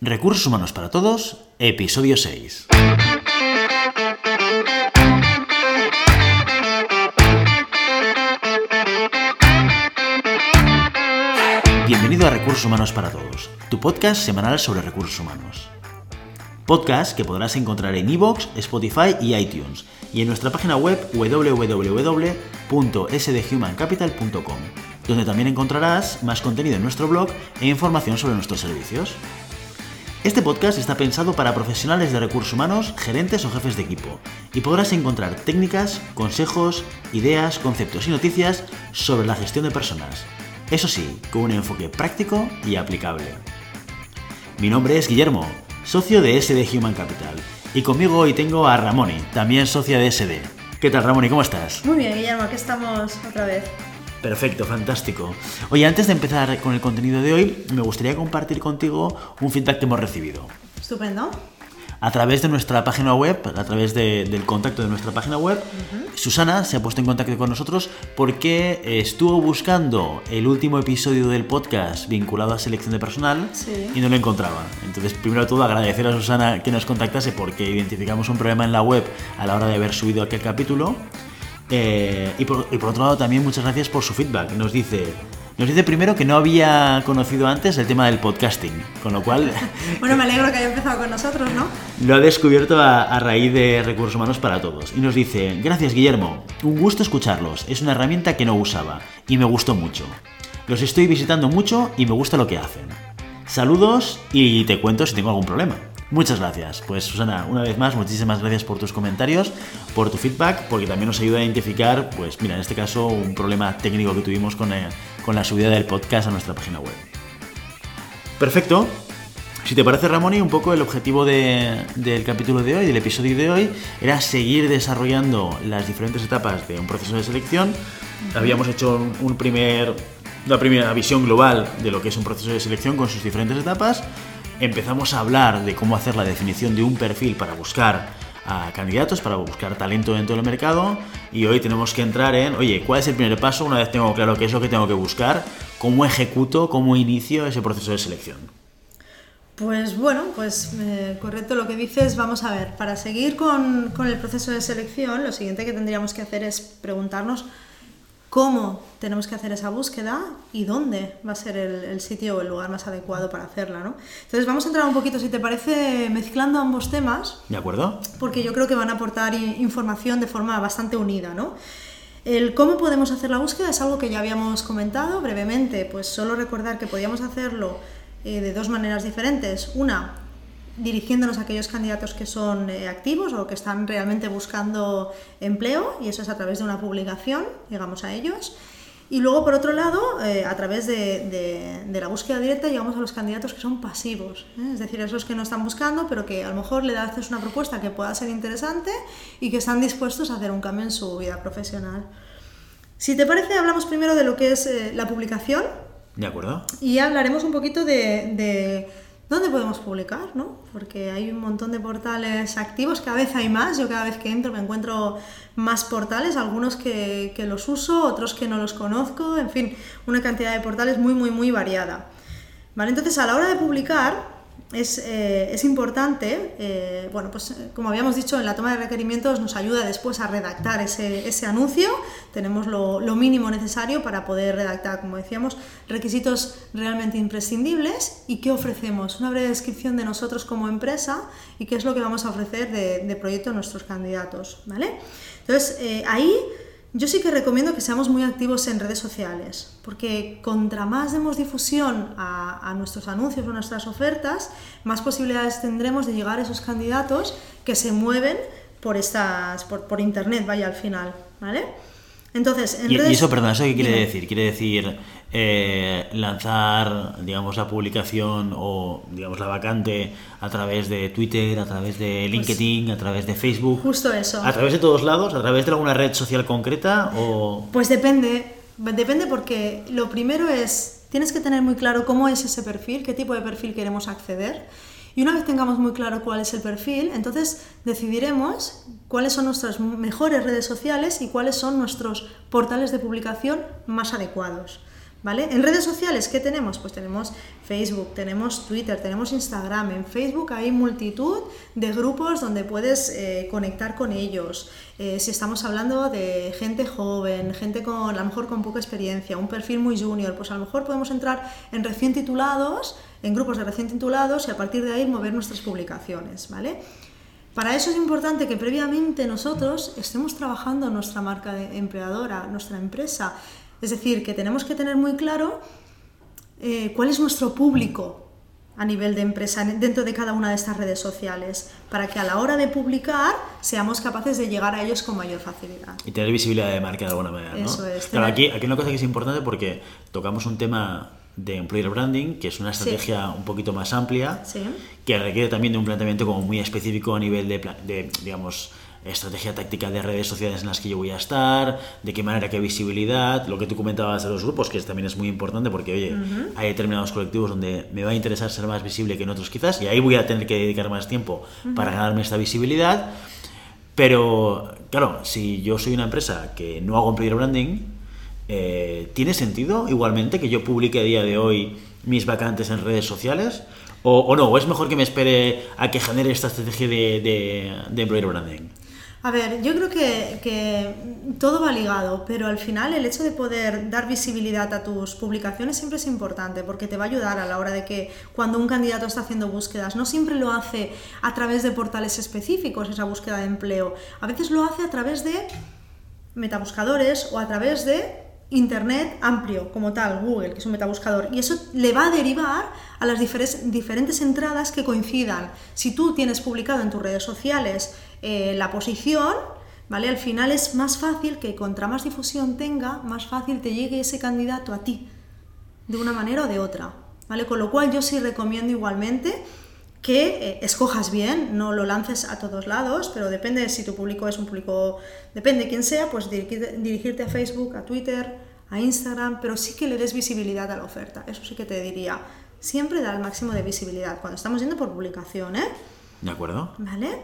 Recursos Humanos para Todos, episodio 6. Bienvenido a Recursos Humanos para Todos, tu podcast semanal sobre recursos humanos. Podcast que podrás encontrar en iVoox, Spotify y iTunes, y en nuestra página web www.sdhumancapital.com, donde también encontrarás más contenido en nuestro blog e información sobre nuestros servicios. Este podcast está pensado para profesionales de recursos humanos, gerentes o jefes de equipo, y podrás encontrar técnicas, consejos, ideas, conceptos y noticias sobre la gestión de personas. Eso sí, con un enfoque práctico y aplicable. Mi nombre es Guillermo, socio de SD Human Capital, y conmigo hoy tengo a Ramoni, también socia de SD. ¿Qué tal Ramoni? ¿Cómo estás? Muy bien, Guillermo, aquí estamos otra vez. Perfecto, fantástico. Oye, antes de empezar con el contenido de hoy, me gustaría compartir contigo un feedback que hemos recibido. Estupendo. A través de nuestra página web, a través de- del contacto de nuestra página web, Susana se ha puesto en contacto con nosotros porque estuvo buscando el último episodio del podcast vinculado a selección de personal Sí. y no lo encontraba. Entonces, primero de todo, agradecer a Susana que nos contactase porque identificamos un problema en la web a la hora de haber subido aquel capítulo. Eh, y, por, y por otro lado, también muchas gracias por su feedback. Nos dice, nos dice primero que no había conocido antes el tema del podcasting, con lo cual Bueno, me alegro que haya empezado con nosotros, ¿no? lo ha descubierto a, a raíz de Recursos Humanos para Todos. Y nos dice, gracias Guillermo, un gusto escucharlos. Es una herramienta que no usaba y me gustó mucho. Los estoy visitando mucho y me gusta lo que hacen. Saludos y te cuento si tengo algún problema. Muchas gracias. Pues Susana, una vez más, muchísimas gracias por tus comentarios, por tu feedback, porque también nos ayuda a identificar, pues mira, en este caso, un problema técnico que tuvimos con, eh, con la subida del podcast a nuestra página web. Perfecto. Si te parece, Ramón, y un poco el objetivo de- del capítulo de hoy, del episodio de hoy, era seguir desarrollando las diferentes etapas de un proceso de selección. Habíamos hecho un, un primer, una primera visión global de lo que es un proceso de selección con sus diferentes etapas. Empezamos a hablar de cómo hacer la definición de un perfil para buscar a candidatos, para buscar talento dentro del mercado. Y hoy tenemos que entrar en, oye, ¿cuál es el primer paso? Una vez tengo claro qué es lo que tengo que buscar, cómo ejecuto, cómo inicio ese proceso de selección. Pues bueno, pues eh, correcto lo que dices. Vamos a ver, para seguir con, con el proceso de selección, lo siguiente que tendríamos que hacer es preguntarnos cómo tenemos que hacer esa búsqueda y dónde va a ser el, el sitio o el lugar más adecuado para hacerla, ¿no? Entonces vamos a entrar un poquito, si te parece, mezclando ambos temas ¿De acuerdo? porque yo creo que van a aportar información de forma bastante unida, ¿no? El cómo podemos hacer la búsqueda es algo que ya habíamos comentado brevemente, pues solo recordar que podíamos hacerlo eh, de dos maneras diferentes. Una, dirigiéndonos a aquellos candidatos que son eh, activos o que están realmente buscando empleo, y eso es a través de una publicación, llegamos a ellos. Y luego, por otro lado, eh, a través de, de- de la búsqueda directa llegamos a los candidatos que son pasivos, ¿eh? es decir, esos que no están buscando, pero que a lo mejor le haces una propuesta que pueda ser interesante y que están dispuestos a hacer un cambio en su vida profesional. Si te parece, hablamos primero de lo que es eh, la publicación ¿De acuerdo? y hablaremos un poquito de, de dónde podemos publicar, ¿no? Porque hay un montón de portales activos, cada vez hay más, yo cada vez que entro me encuentro más portales, algunos que, los uso, otros que no los conozco, en fin, una cantidad de portales muy, muy, muy variada. ¿Vale? Entonces, a la hora de publicar, es, eh, es importante, eh, bueno, pues eh, como habíamos dicho, en la toma de requerimientos nos ayuda después a redactar ese, ese anuncio. Tenemos lo, lo mínimo necesario para poder redactar, como decíamos, requisitos realmente imprescindibles y qué ofrecemos. Una breve descripción de nosotros como empresa y qué es lo que vamos a ofrecer de, proyecto a nuestros candidatos. ¿vale? Entonces, ahí yo sí que recomiendo que seamos muy activos en redes sociales, porque contra más demos difusión a, a nuestros anuncios o nuestras ofertas, más posibilidades tendremos de llegar a esos candidatos que se mueven por estas, por, por internet, vaya al final, ¿vale? Entonces, en Y, y redes- eso, perdón, ¿eso qué quiere decir? Quiere decir eh, lanzar, digamos, la publicación o, digamos, la vacante a través de Twitter, a través de LinkedIn, a través de Facebook. Justo eso. ¿A través de todos lados? ¿A través de alguna red social concreta? O... Pues depende, depende porque lo primero es, tienes que tener muy claro cómo es ese perfil, qué tipo de perfil queremos acceder. Y una vez tengamos muy claro cuál es el perfil, entonces decidiremos cuáles son nuestras mejores redes sociales y cuáles son nuestros portales de publicación más adecuados. ¿Vale? En redes sociales, ¿qué tenemos? Pues tenemos Facebook, tenemos Twitter, tenemos Instagram. En Facebook hay multitud de grupos donde puedes eh, conectar con ellos. Eh, si estamos hablando de gente joven, gente con a lo mejor con poca experiencia, un perfil muy junior, pues a lo mejor podemos entrar en recién titulados, en grupos de recién titulados y a partir de ahí mover nuestras publicaciones, ¿vale? Para eso es importante que previamente nosotros estemos trabajando nuestra marca empleadora, nuestra empresa. Es decir, que tenemos que tener muy claro eh, cuál es nuestro público a nivel de empresa dentro de cada una de estas redes sociales, para que a la hora de publicar seamos capaces de llegar a ellos con mayor facilidad. Y tener visibilidad de marca de alguna manera, ¿no? Eso es, Claro, aquí, aquí una cosa que es importante porque tocamos un tema de employer branding, que es una estrategia un poquito más amplia, Sí. que requiere también de un planteamiento como muy específico a nivel de, de, digamos, estrategia táctica de redes sociales en las que yo voy a estar, de qué manera, qué visibilidad, lo que tú comentabas de los grupos, que también es muy importante porque, oye, hay determinados colectivos donde me va a interesar ser más visible que en otros quizás, y ahí voy a tener que dedicar más tiempo para ganarme esta visibilidad. Pero, claro, si yo soy una empresa que no hago employer branding, eh, ¿tiene sentido igualmente que yo publique a día de hoy mis vacantes en redes sociales? ¿O, o no? ¿O es mejor que me espere a que genere esta estrategia de, de, de employer branding? A ver, yo creo que, todo va ligado, pero al final el hecho de poder dar visibilidad a tus publicaciones siempre es importante porque te va a ayudar a la hora de que cuando un candidato está haciendo búsquedas, no siempre lo hace a través de portales específicos esa búsqueda de empleo, a veces lo hace a través de metabuscadores o a través de Internet amplio, como tal, Google, que es un metabuscador, y eso le va a derivar a las diferentes entradas que coincidan. Si tú tienes publicado en tus redes sociales eh, la posición, ¿vale? Al final es más fácil que contra más difusión tenga, más fácil te llegue ese candidato a ti, de una manera o de otra, ¿vale? Con lo cual yo sí recomiendo igualmente que eh, escojas bien, no lo lances a todos lados, pero depende de si tu público es un público, depende de quién sea, pues dirigir- dirigirte a Facebook, a Twitter, a Instagram, pero sí que le des visibilidad a la oferta, eso sí que te diría. Siempre da el máximo de visibilidad, cuando estamos yendo por publicación, ¿eh? ¿De acuerdo? ¿Vale?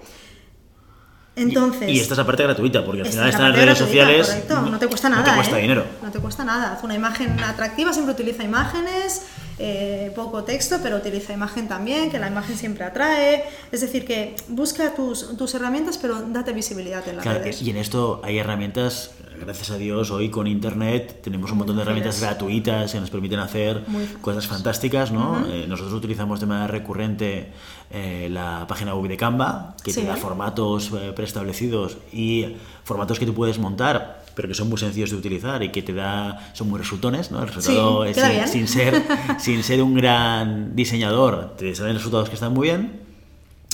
Entonces... Y, y esta es aparte gratuita, porque al final es la están en parte redes gratuita, sociales. correcto, no te cuesta nada. No te cuesta ¿eh? dinero. No te cuesta nada. Haz una imagen atractiva, siempre utiliza imágenes, eh, poco texto, pero utiliza imagen también, que la imagen siempre atrae. Es decir, que busca tus, tus herramientas, pero date visibilidad en las Claro, redes. y en esto hay herramientas, gracias a Dios, hoy con internet tenemos un montón de herramientas gratuitas que nos permiten hacer cosas fantásticas, ¿no? Eh, nosotros utilizamos de manera recurrente eh, la página web de Canva, que Sí. te da formatos preestablecidos y formatos que tú puedes montar, pero que son muy sencillos de utilizar y que te da, son muy resultones, ¿no? El resultado es queda sin, bien. sin ser, sin ser un gran diseñador, te salen resultados que están muy bien.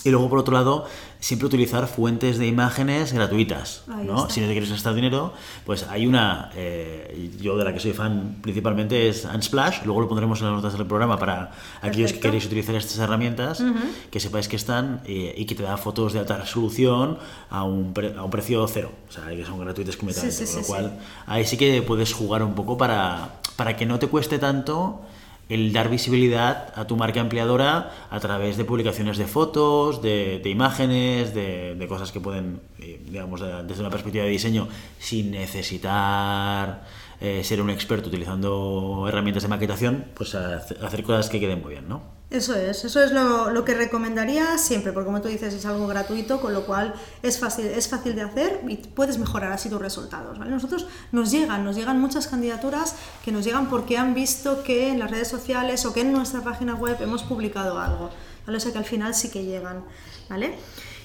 Y luego, por otro lado, siempre utilizar fuentes de imágenes gratuitas. ¿no? Si no te quieres gastar dinero, pues hay una, eh, yo de la que soy fan principalmente es Unsplash, luego lo pondremos en las notas del programa para aquellos que queréis utilizar estas herramientas, que sepáis que están eh, y que te da fotos de alta resolución a un, pre- a un precio cero, o sea, que son gratuitas completamente, Sí, sí, con lo sí, cual ahí sí que puedes jugar un poco para, para que no te cueste tanto el dar visibilidad a tu marca empleadora a través de publicaciones de fotos, de, de imágenes, de, cosas que pueden, eh, digamos, de- desde una perspectiva de diseño, sin necesitar eh, ser un experto utilizando herramientas de maquetación, pues hace- hacer cosas que queden muy bien, ¿no? Eso es, eso es lo, lo que recomendaría siempre, porque como tú dices es algo gratuito, con lo cual es fácil, es fácil de hacer y puedes mejorar así tus resultados. Nosotros nos llegan, nos llegan muchas candidaturas que nos llegan porque han visto que en las redes sociales o que en nuestra página web hemos publicado algo. ¿vale? O sea que al final sí que llegan. ¿vale?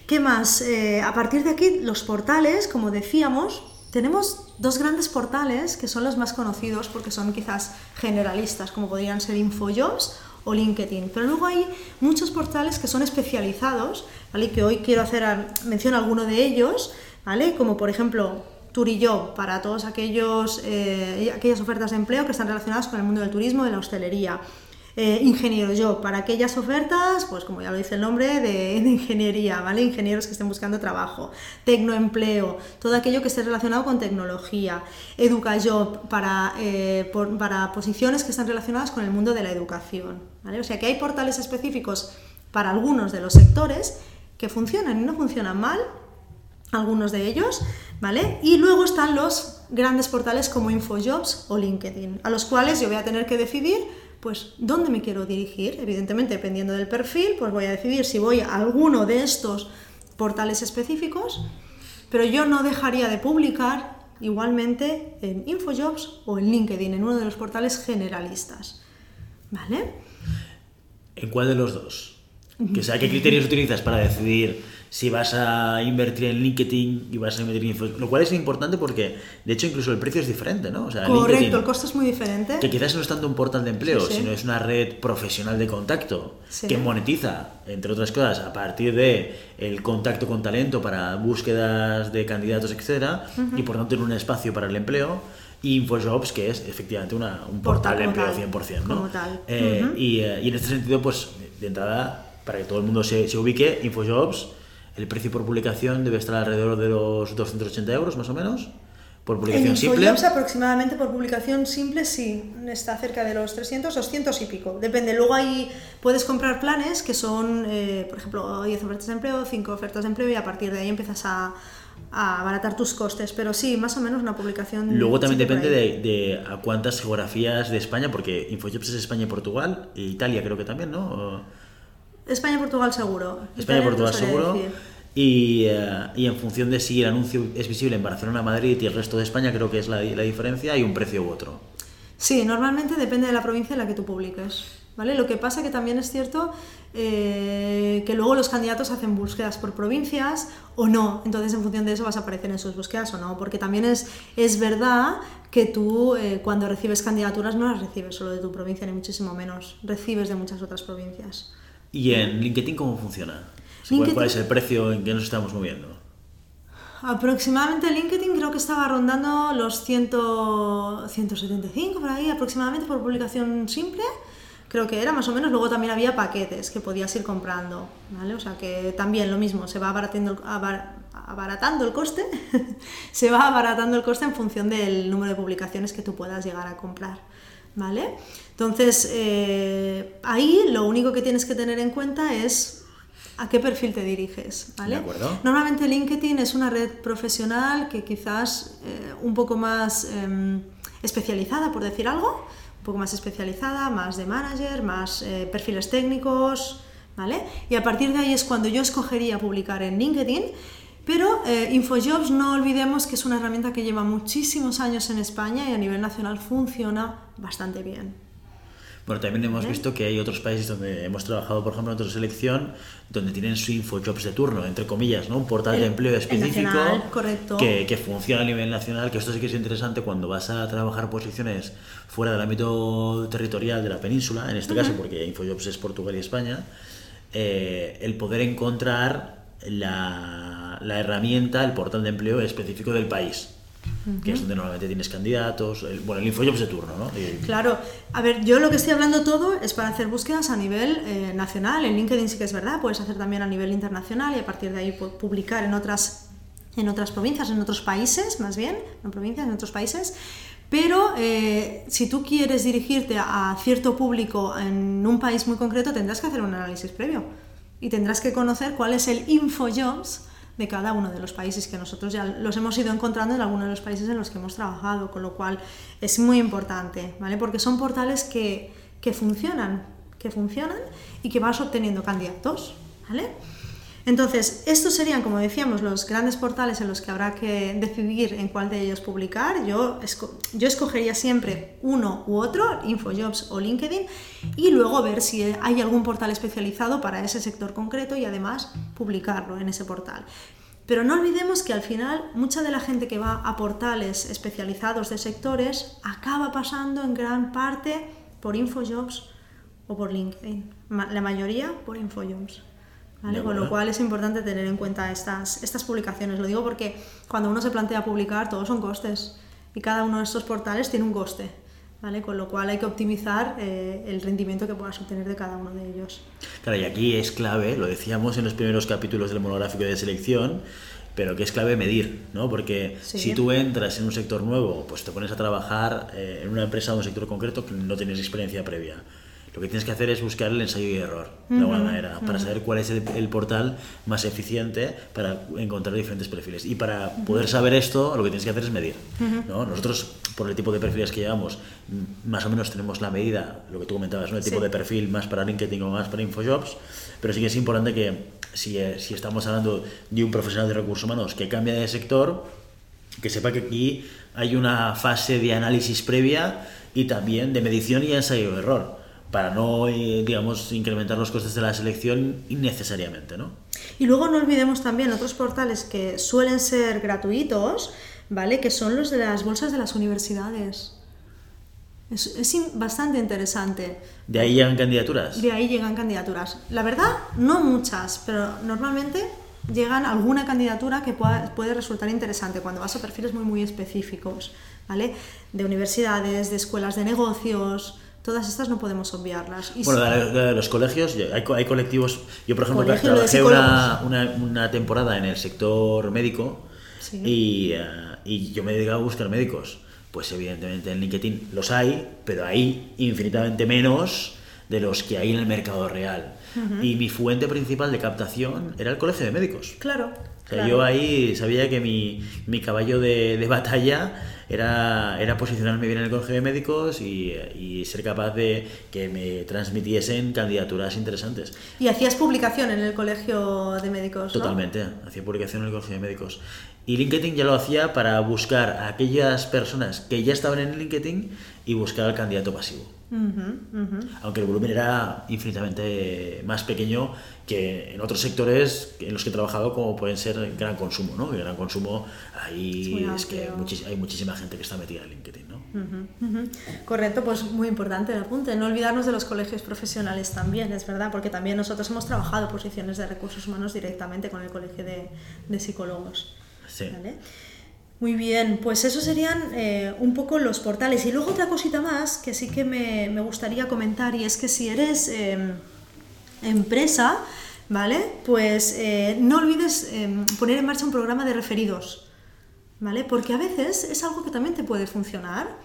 ¿Qué más? Eh, a partir de aquí, los portales, como decíamos, tenemos dos grandes portales que son los más conocidos porque son quizás generalistas, como podrían ser InfoJobs o LinkedIn. Pero luego hay muchos portales que son especializados, ¿vale? Y que hoy quiero hacer mención a alguno de ellos, ¿vale? Como por ejemplo Turijob, para aquellos, eh, aquellas ofertas de empleo que están relacionadas con el mundo del turismo, de la hostelería. Eh, ingeniero Job, para aquellas ofertas, pues como ya lo dice el nombre, de, ingeniería, ¿vale? Ingenieros que estén buscando trabajo. Tecnoempleo, todo aquello que esté relacionado con tecnología. EducaJob, para, eh, para posiciones que están relacionadas con el mundo de la educación, ¿vale? O sea que hay portales específicos para algunos de los sectores que funcionan y no funcionan mal, algunos de ellos, ¿vale? Y luego están los grandes portales como InfoJobs o LinkedIn, a los cuales yo voy a tener que decidir pues dónde me quiero dirigir. Evidentemente, dependiendo del perfil, pues voy a decidir si voy a alguno de estos portales específicos, pero yo no dejaría de publicar igualmente en InfoJobs o en LinkedIn, en uno de los portales generalistas. ¿Vale? ¿En cuál de los dos? Que sea, ¿qué criterios utilizas para decidir si vas a invertir en LinkedIn y vas a invertir en InfoJobs? Lo cual es importante porque, de hecho, incluso el precio es diferente, ¿no? O sea, Correcto, LinkedIn, el costo es muy diferente. que quizás no es tanto un portal de empleo, Sí, sí. sino es una red profesional de contacto Sí. que monetiza, entre otras cosas, a partir de el contacto con talento para búsquedas de candidatos, etcétera, y por tanto tiene un espacio para el empleo. Y InfoJobs, que es efectivamente una- un portal, de empleo tal, 100%, ¿no? como tal. Eh, Ujú. y, eh, y en este sentido, pues, de entrada, para que todo el mundo se, se ubique, InfoJobs, el precio por publicación debe estar alrededor de los 280 euros, más o menos, por En publicación simple. InfoJobs aproximadamente por publicación simple sí, está cerca de los 300, 200 y pico. Depende, luego ahí puedes comprar planes que son, eh, por ejemplo, 10 ofertas de empleo, 5 ofertas de empleo y a partir de ahí empiezas a, a abaratar tus costes. Pero sí, más o menos una publicación... Luego también depende de, de a cuántas geografías de España, porque InfoJobs es España y Portugal, e Italia creo que también, ¿no? O- España y Portugal seguro. España y Italia no Portugal sabría seguro. Y, eh, y en función de si el anuncio es visible en Barcelona, Madrid y el resto de España, creo que es la, la diferencia, hay un precio u otro. Sí, normalmente depende de la provincia en la que tú publiques. ¿vale? Lo que pasa que también es cierto eh, que luego los candidatos hacen búsquedas por provincias o no. Entonces, en función de eso vas a aparecer en sus búsquedas o no. Porque también es, es verdad que tú eh, cuando recibes candidaturas no las recibes solo de tu provincia, ni muchísimo menos. Recibes de muchas otras provincias. ¿Y en LinkedIn cómo funciona? ¿Cuál, LinkedIn- cuál es el precio en que nos estamos moviendo? Aproximadamente LinkedIn creo que estaba rondando los 100, 175 por ahí aproximadamente por publicación simple. Creo que era más o menos. Luego también había paquetes que podías ir comprando. ¿vale? O sea que también lo mismo, se va abaratando, abar- abaratando el coste. se va abaratando el coste en función del número de publicaciones que tú puedas llegar a comprar. ¿Vale? Entonces, eh, ahí lo único que tienes que tener en cuenta es a qué perfil te diriges. ¿vale? De acuerdo. Normalmente LinkedIn es una red profesional que quizás eh, un poco más em, especializada, por decir algo, un poco más especializada, más de manager, más eh, perfiles técnicos, ¿vale? Y a partir de ahí es cuando yo escogería publicar en LinkedIn, pero eh, InfoJobs no olvidemos que es una herramienta que lleva muchísimos años en España y a nivel nacional funciona bastante bien. Bueno, también hemos visto que hay otros países donde hemos trabajado, por ejemplo, en otra selección, donde tienen su InfoJobs de turno, entre comillas, ¿no? Un portal de empleo específico nacional. Que, que funciona a nivel nacional, que esto sí que es interesante cuando vas a trabajar posiciones fuera del ámbito territorial de la península, en este caso porque InfoJobs es Portugal y España, eh, el poder encontrar la, la herramienta, el portal de empleo específico del país. Que es donde normalmente tienes candidatos, el- bueno, el InfoJobs de turno, ¿no? Claro, a ver, yo lo que estoy hablando todo es para hacer búsquedas a nivel eh, nacional. En LinkedIn sí que es verdad, puedes hacer también a nivel internacional y a partir de ahí pu- publicar en otras, en otras provincias, en otros países, más bien, no provincias, en otros países. Pero eh, si tú quieres dirigirte a cierto público en un país muy concreto, tendrás que hacer un análisis previo y tendrás que conocer cuál es el InfoJobs de cada uno de los países que nosotros ya los hemos ido encontrando en algunos de los países en los que hemos trabajado, con lo cual es muy importante, ¿vale? Porque son portales que, que funcionan, que funcionan y que vas obteniendo candidatos, ¿vale? Entonces, estos serían, como decíamos, los grandes portales en los que habrá que decidir en cuál de ellos publicar. Yo, yo escogería siempre uno u otro, InfoJobs o LinkedIn, y luego ver si hay algún portal especializado para ese sector concreto y además publicarlo en ese portal. Pero no olvidemos que al final mucha de la gente que va a portales especializados de sectores acaba pasando en gran parte por InfoJobs o por LinkedIn. La mayoría por InfoJobs. ¿Vale? Con lo cual es importante tener en cuenta estas, estas publicaciones. Lo digo porque cuando uno se plantea publicar, todos son costes. Y cada uno de estos portales tiene un coste. ¿vale? Con lo cual hay que optimizar eh, el rendimiento que puedas obtener de cada uno de ellos. Claro, y aquí es clave, lo decíamos en los primeros capítulos del monográfico de selección, pero que es clave medir, ¿no? Porque Sí. si tú entras en un sector nuevo, pues te pones a trabajar eh, en una empresa o un sector concreto que no tienes experiencia previa. Lo que tienes que hacer es buscar el ensayo y error, de alguna manera, para saber cuál es el, el portal más eficiente para encontrar diferentes perfiles. Y para poder saber esto, lo que tienes que hacer es medir. ¿no? Nosotros, por el tipo de perfiles que llevamos, m- más o menos tenemos la medida, lo que tú comentabas, ¿no? el tipo Sí. de perfil más para LinkedIn o más para InfoJobs, pero sí que es importante que si, eh, si estamos hablando de un profesional de recursos humanos que cambia de sector, que sepa que aquí hay una fase de análisis previa y también de medición y ensayo-error, para no, eh, digamos, incrementar los costes de la selección innecesariamente, ¿no? Y luego no olvidemos también otros portales que suelen ser gratuitos, ¿vale? Que son los de las bolsas de las universidades. Es, es in- bastante interesante. De ahí llegan candidaturas. De ahí llegan candidaturas. La verdad, no muchas, pero normalmente llegan alguna candidatura que pueda- puede resultar interesante cuando vas a perfiles muy, muy específicos, ¿vale? De universidades, de escuelas de negocios, todas estas no podemos obviarlas. Y Bueno, de, los colegios, hay, hay colectivos. Yo, por ejemplo, Colegio, trabajé una, una, una temporada en el sector médico Sí. y, eh, y yo me dedicaba a buscar médicos. Pues evidentemente en LinkedIn los hay, pero hay infinitamente menos de los que hay en el mercado real. Y mi fuente principal de captación era el colegio de médicos. Claro. O sea, claro. yo ahí sabía que mi, mi caballo de, de batalla era, era posicionarme bien en el colegio de médicos y, y ser capaz de que me transmitiesen candidaturas interesantes. Y hacías publicación en el colegio de médicos, ¿no? Totalmente, hacía publicación en el colegio de médicos. Y LinkedIn ya lo hacía para buscar a aquellas personas que ya estaban en LinkedIn y buscar al candidato pasivo. Aunque el volumen era infinitamente más pequeño que en otros sectores en los que he trabajado, como pueden ser gran consumo, ¿no? Que gran consumo, ahí Es que hay muchísima gente que está metida en LinkedIn, ¿no? Correcto, pues muy importante el apunte. No olvidarnos de los colegios profesionales también, es verdad, porque también nosotros hemos trabajado posiciones de recursos humanos directamente con el colegio de, de psicólogos. Sí. ¿vale? Muy bien, pues esos serían eh, un poco los portales. Y luego otra cosita más que sí que me, me gustaría comentar y es que si eres eh, empresa, ¿vale? Pues eh, no olvides eh, poner en marcha un programa de referidos, ¿vale? Porque a veces es algo que también te puede funcionar.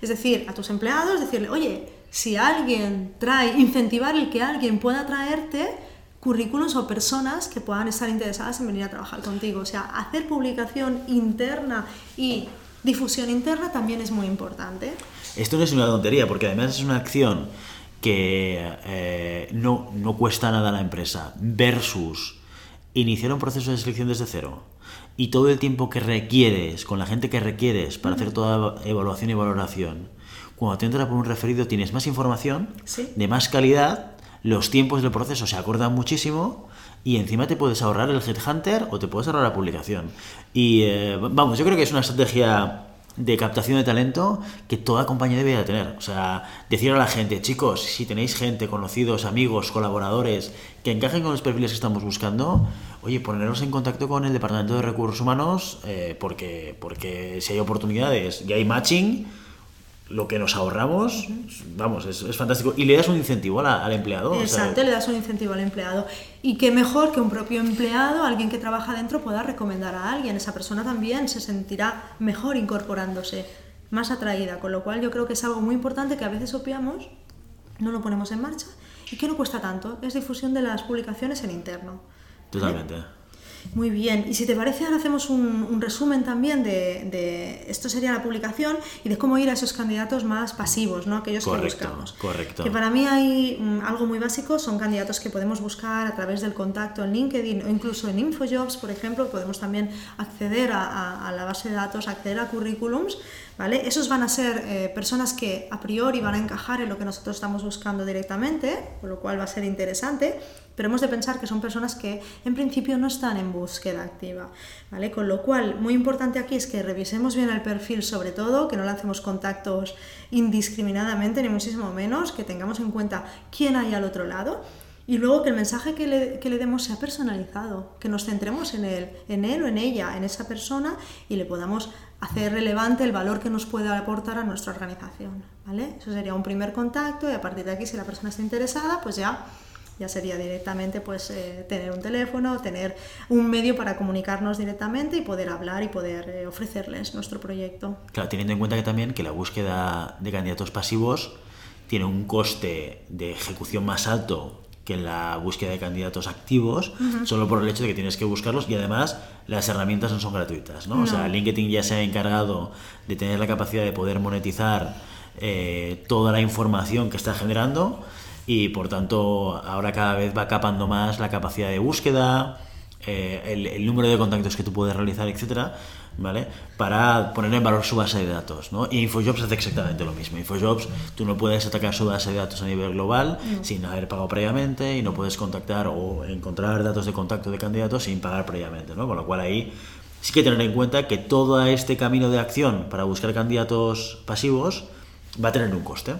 Es decir, a tus empleados decirle, oye, si alguien trae, incentivar el que alguien pueda traerte currículos o personas que puedan estar interesadas en venir a trabajar contigo. O sea, hacer publicación interna y difusión interna también es muy importante. Esto no es una tontería, porque además es una acción que eh, no, no cuesta nada a la empresa, versus iniciar un proceso de selección desde cero y todo el tiempo que requieres, con la gente que requieres para hacer toda evaluación y valoración. Cuando te entra por un referido tienes más información, Sí. de más calidad, los tiempos del proceso se acordan muchísimo y encima te puedes ahorrar el headhunter o te puedes ahorrar la publicación. Y eh, vamos, yo creo que es una estrategia de captación de talento que toda compañía debería tener. O sea, decir a la gente, chicos, si tenéis gente, conocidos, amigos, colaboradores que encajen con los perfiles que estamos buscando, oye, poneros en contacto con el Departamento de Recursos Humanos eh, porque, porque si hay oportunidades y hay matching, lo que nos ahorramos, vamos, es, es fantástico. Y le das un incentivo la- al empleado. o sea, Exacto, le das un incentivo al empleado. Y qué mejor que un propio empleado, alguien que trabaja dentro, pueda recomendar a alguien. Esa persona también se sentirá mejor incorporándose, más atraída. Con lo cual yo creo que es algo muy importante que a veces obviamos, no lo ponemos en marcha y que no cuesta tanto. Es difusión de las publicaciones en interno. Totalmente. Muy bien, y si te parece ahora hacemos un, un resumen también de, de- esto sería la publicación y de cómo ir a esos candidatos más pasivos, ¿no? Aquellos Correcto, que buscamos. correcto. Que para mí hay mm, algo muy básico, son candidatos que podemos buscar a través del contacto en LinkedIn o incluso en InfoJobs, por ejemplo, podemos también acceder a, a- a la base de datos, acceder a currículums, Esos van a ser eh, personas que a priori van a encajar en lo que nosotros estamos buscando directamente, con lo cual va a ser interesante, pero hemos de pensar que son personas que en principio no están en búsqueda activa, ¿vale? Con lo cual, muy importante aquí es que revisemos bien el perfil sobre todo, que no lancemos contactos indiscriminadamente, ni muchísimo menos, que tengamos en cuenta quién hay al otro lado y luego que el mensaje que le, que le demos sea personalizado, que nos centremos en él, en él o en ella, en esa persona y le podamos hacer relevante el valor que nos pueda aportar a nuestra organización, ¿vale? Eso sería un primer contacto y a partir de aquí si la persona está interesada, pues ya ya sería directamente pues eh, tener un teléfono, tener un medio para comunicarnos directamente y poder hablar y poder eh, ofrecerles nuestro proyecto. Claro, teniendo en cuenta que también que la búsqueda de candidatos pasivos tiene un coste de ejecución más alto que en la búsqueda de candidatos activos, solo por el hecho de que tienes que buscarlos y además las herramientas no son gratuitas. ¿no? O sea, LinkedIn ya se ha encargado de tener la capacidad de poder monetizar eh, toda la información que está generando y por tanto ahora cada vez va capando más la capacidad de búsqueda, eh, el, el, número de contactos que tú puedes realizar, etcétera, ¿vale? Para poner en valor su base de datos, ¿no? Y InfoJobs hace exactamente lo mismo. InfoJobs, tú no puedes atacar su base de datos a nivel global sin haber pagado previamente y no puedes contactar o encontrar datos de contacto de candidatos sin pagar previamente, ¿no? Con lo cual ahí sí que tener en cuenta que todo este camino de acción para buscar candidatos pasivos va a tener un coste.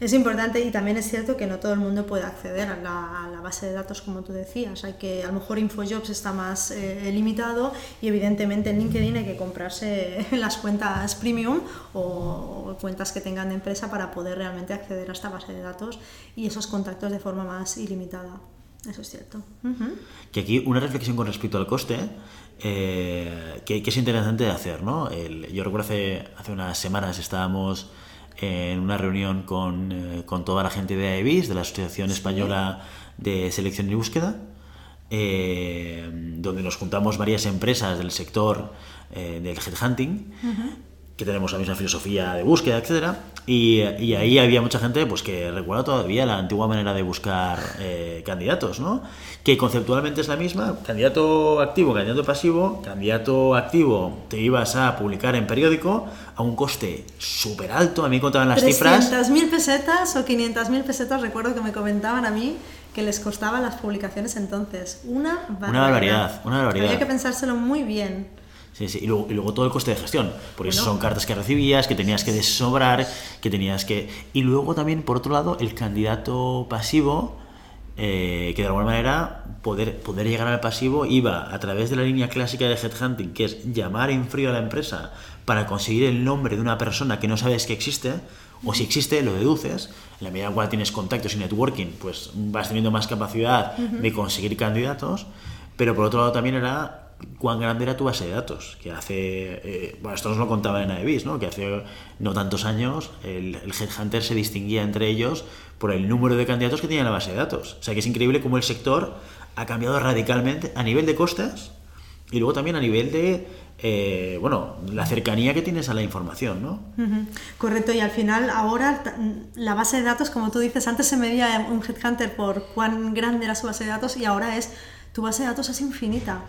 Es importante y también es cierto que no todo el mundo puede acceder a la, base de datos como tú decías. Hay que, a lo mejor InfoJobs está más eh, limitado y evidentemente en LinkedIn hay que comprarse las cuentas premium o, cuentas que tengan de empresa para poder realmente acceder a esta base de datos y esos contactos de forma más ilimitada. Eso es cierto. Que aquí una reflexión con respecto al coste, eh, que, es interesante hacer, ¿no? yo recuerdo hace unas semanas estábamos en una reunión con, eh, con toda la gente de AEBIS, de la Asociación Española de Selección y Búsqueda, eh, donde nos juntamos varias empresas del sector eh, del headhunting que tenemos la misma filosofía de búsqueda, etcétera, y, y, ahí había mucha gente pues que recuerda todavía la antigua manera de buscar eh, candidatos, ¿no? Que conceptualmente es la misma, candidato activo, candidato pasivo, candidato activo te ibas a publicar en periódico a un coste súper alto, a mí contaban las cifras. 300.000 pesetas o 500.000 pesetas, recuerdo que me comentaban a mí que les costaban las publicaciones entonces. Una barbaridad. Una barbaridad, una barbaridad. Había que pensárselo muy bien. Sí, sí. Y, luego, todo el coste de gestión, porque eso son cartas que recibías, que tenías que desobrar, que tenías que... Y luego también, por otro lado, el candidato pasivo, eh, que de alguna manera poder, poder llegar al pasivo iba a través de la línea clásica de headhunting, que es llamar en frío a la empresa para conseguir el nombre de una persona que no sabes que existe, o si existe, lo deduces. En la medida en cual tienes contactos y networking, pues vas teniendo más capacidad de conseguir candidatos. Pero por otro lado también era cuán grande era tu base de datos, que hace, eh, bueno, esto nos lo contaba en Aevis, ¿no? que hace no tantos años el, Headhunter se distinguía entre ellos por el número de candidatos que tenía en la base de datos. O sea que es increíble cómo el sector ha cambiado radicalmente a nivel de costes y luego también a nivel de, eh, bueno, la cercanía que tienes a la información, ¿no? Correcto, y al final ahora la base de datos, como tú dices, antes se medía un Headhunter por cuán grande era su base de datos y ahora es, tu base de datos es infinita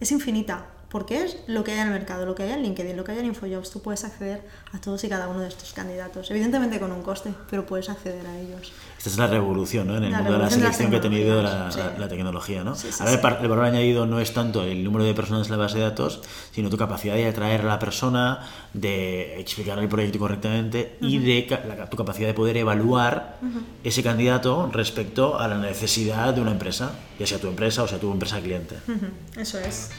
es infinita, porque es lo que hay en el mercado, lo que hay en LinkedIn, lo que hay en InfoJobs. Tú puedes acceder a todos y cada uno de estos candidatos, evidentemente con un coste, pero puedes acceder a ellos. Esta es la revolución ¿no? en el mundo de la selección que ha tenido la, tecnología. ¿no? Ahora el, valor añadido no es tanto el número de personas en la base de datos, sino tu capacidad de atraer a la persona, de explicar el proyecto correctamente y de tu capacidad de poder evaluar ese candidato respecto a la necesidad de una empresa, ya sea tu empresa o sea tu empresa cliente. Eso es.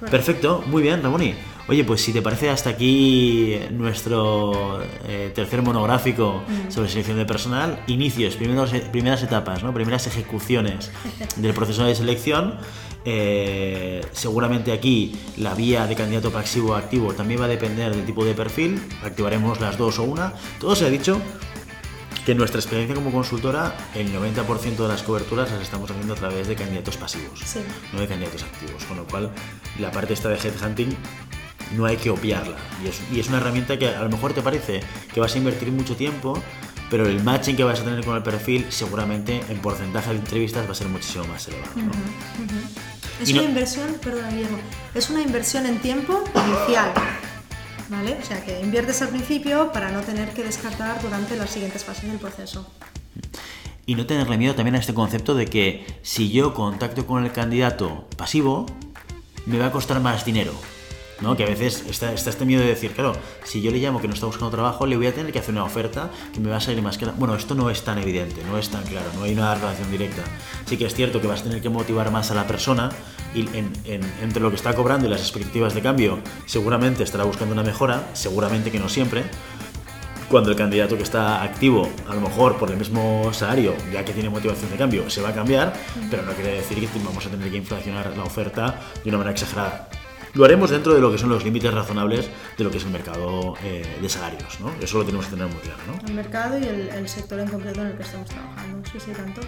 Perfecto, muy bien, Ramoni. Oye, pues si te parece hasta aquí nuestro eh, tercer monográfico mm. sobre selección de personal, inicios, primeros, primeras etapas, ¿no? primeras ejecuciones del proceso de selección. Eh, seguramente aquí la vía de candidato pasivo a activo también va a depender del tipo de perfil. Activaremos las dos o una. Todo se ha dicho que en nuestra experiencia como consultora, el 90% de las coberturas las estamos haciendo a través de candidatos pasivos, no de candidatos activos. Con lo cual, la parte esta de headhunting no hay que obviarla. Y es, y es, una herramienta que a lo mejor te parece que vas a invertir mucho tiempo, pero el matching que vas a tener con el perfil seguramente en porcentaje de entrevistas va a ser muchísimo más elevado. Es una inversión, perdón Guillermo, es una inversión en tiempo inicial. ¿Vale? O sea que inviertes al principio para no tener que descartar durante las siguientes fases del proceso. Y no tenerle miedo también a este concepto de que si yo contacto con el candidato pasivo, me va a costar más dinero. ¿No? Que a veces está, está, este miedo de decir, claro, si yo le llamo que no está buscando trabajo, le voy a tener que hacer una oferta que me va a salir más cara. Bueno, esto no es tan evidente, no es tan claro, no hay una relación directa. Sí que es cierto que vas a tener que motivar más a la persona y entre lo que está cobrando y las expectativas de cambio, seguramente estará buscando una mejora, seguramente que no siempre. Cuando el candidato que está activo, a lo mejor por el mismo salario, ya que tiene motivación de cambio, se va a cambiar, pero no quiere decir que vamos a tener que inflacionar la oferta de una manera exagerada lo haremos dentro de lo que son los límites razonables de lo que es el mercado eh, de salarios, ¿no? Eso lo tenemos que tener muy claro, ¿no? El mercado y el, el sector en concreto en el que estamos trabajando. Sí, sí, tanto.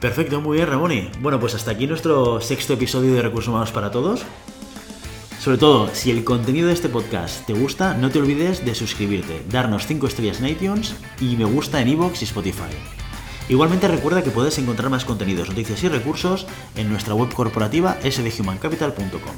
Perfecto, muy bien, Ramoni. Bueno, pues hasta aquí nuestro sexto episodio de Recursos Humanos para Todos. Sobre todo, si el contenido de este podcast te gusta, no te olvides de suscribirte, darnos 5 estrellas en iTunes y me gusta en iVoox y Spotify. Igualmente recuerda que puedes encontrar más contenidos, noticias y recursos en nuestra web corporativa sdhumancapital.com.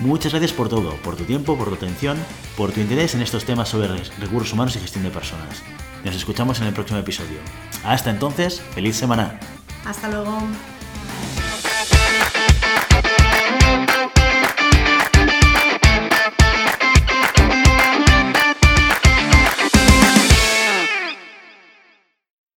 Muchas gracias por todo, por tu tiempo, por tu atención, por tu interés en estos temas sobre recursos humanos y gestión de personas. Nos escuchamos en el próximo episodio. Hasta entonces, feliz semana. Hasta luego.